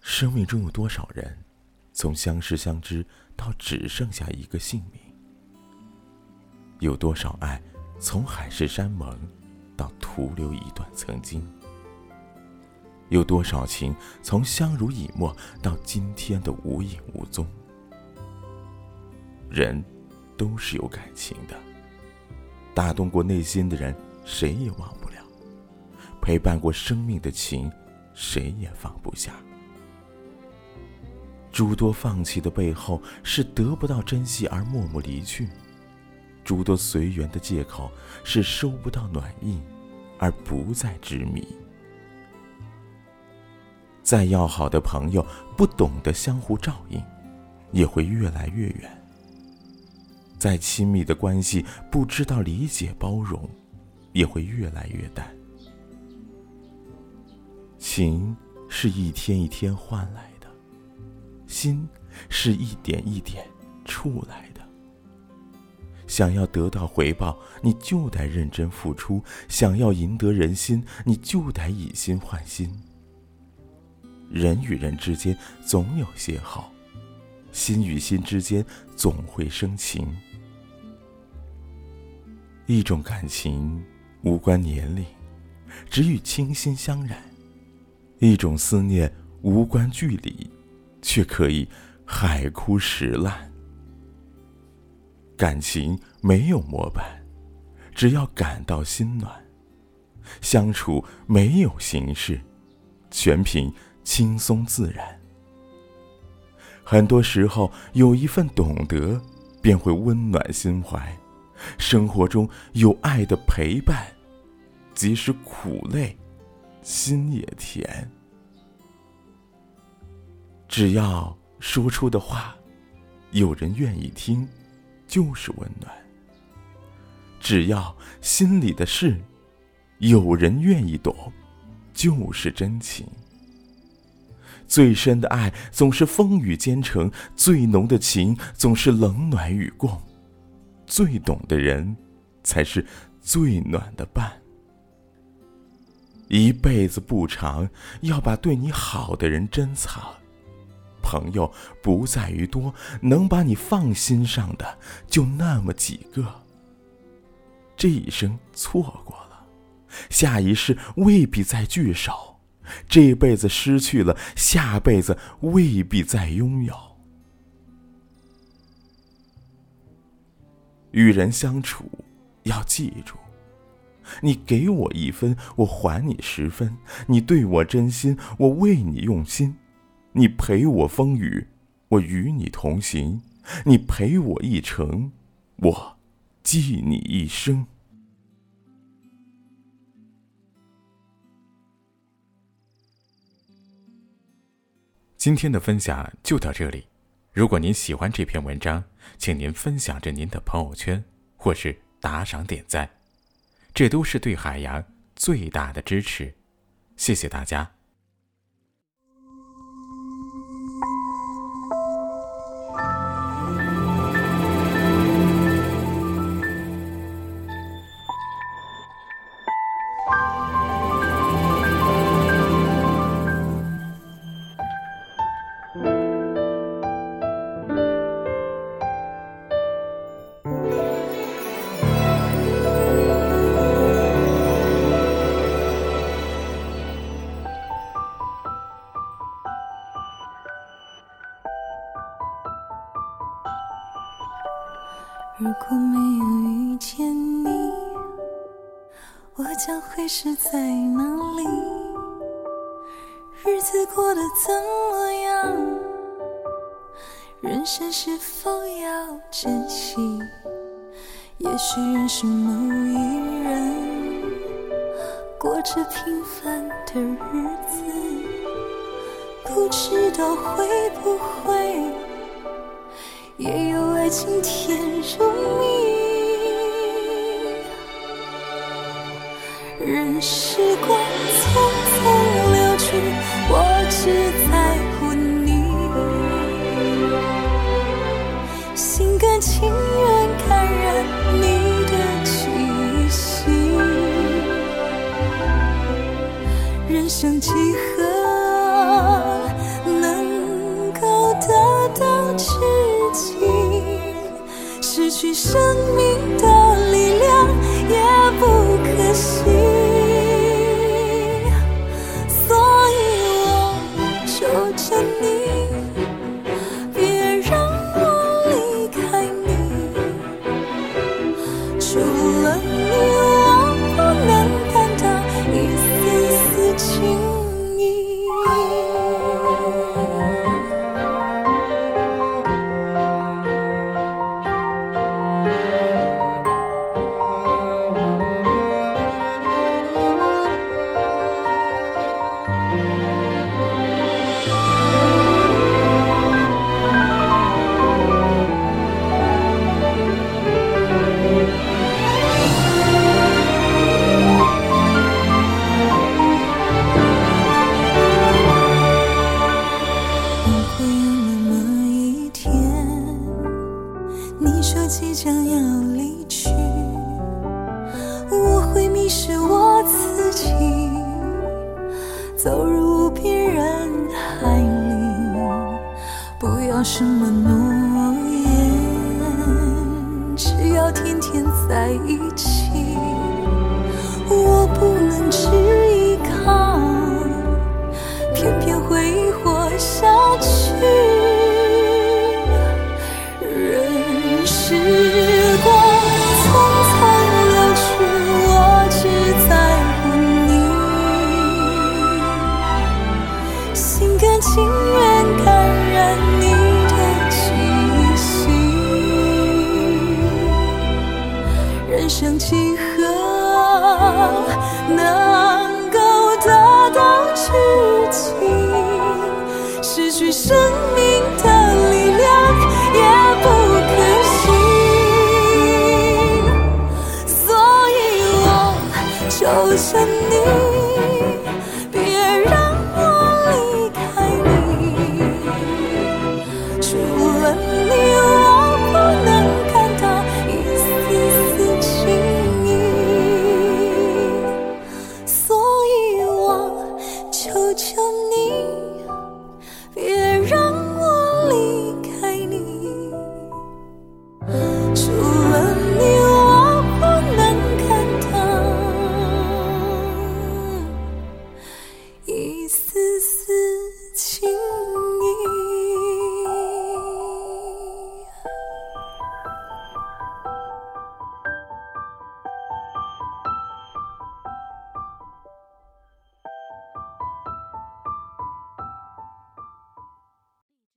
生命中有多少人，从相识相知到只剩下一个姓名？有多少爱，从海誓山盟到徒留一段曾经？有多少情，从相濡以沫到今天的无影无踪？人，都是有感情的。打动过内心的人，谁也忘不了；陪伴过生命的情，谁也放不下。诸多放弃的背后，是得不到珍惜而默默离去；诸多随缘的借口，是收不到暖意而不再执迷。再要好的朋友，不懂得相互照应，也会越来越远；再亲密的关系，不知道理解包容，也会越来越淡。情是一天一天换来。心是一点一点出来的。想要得到回报，你就得认真付出；想要赢得人心，你就得以心换心。人与人之间总有些好，心与心之间总会生情。一种感情无关年龄，只与倾心相染；一种思念无关距离。却可以海枯石烂。感情没有模板，只要感到心暖；相处没有形式，全凭轻松自然。很多时候，有一份懂得，便会温暖心怀。生活中有爱的陪伴，即使苦累，心也甜。只要说出的话，有人愿意听，就是温暖；只要心里的事，有人愿意懂，就是真情。最深的爱总是风雨兼程，最浓的情总是冷暖与共。最懂的人，才是最暖的伴。一辈子不长，要把对你好的人珍藏。朋友不在于多，能把你放心上的就那么几个。这一生错过了，下一世未必再聚首；这辈子失去了，下辈子未必再拥有。与人相处，要记住：你给我一分，我还你十分；你对我真心，我为你用心。你陪我风雨，我与你同行；你陪我一程，我记你一生。今天的分享就到这里。如果您喜欢这篇文章，请您分享着您的朋友圈，或是打赏点赞，这都是对海洋最大的支持。谢谢大家。如果没有遇见你，我将会是在哪里？日子过得怎么样？人生是否要珍惜？也许认识某一人，过着平凡的日子，不知道会不会。也有爱情甜如蜜，任时光匆匆流去，Thank you. 说什么诺言只要天天在一起我不能只依靠偏偏回忆活下生命的力量也不可惜，所以我就选。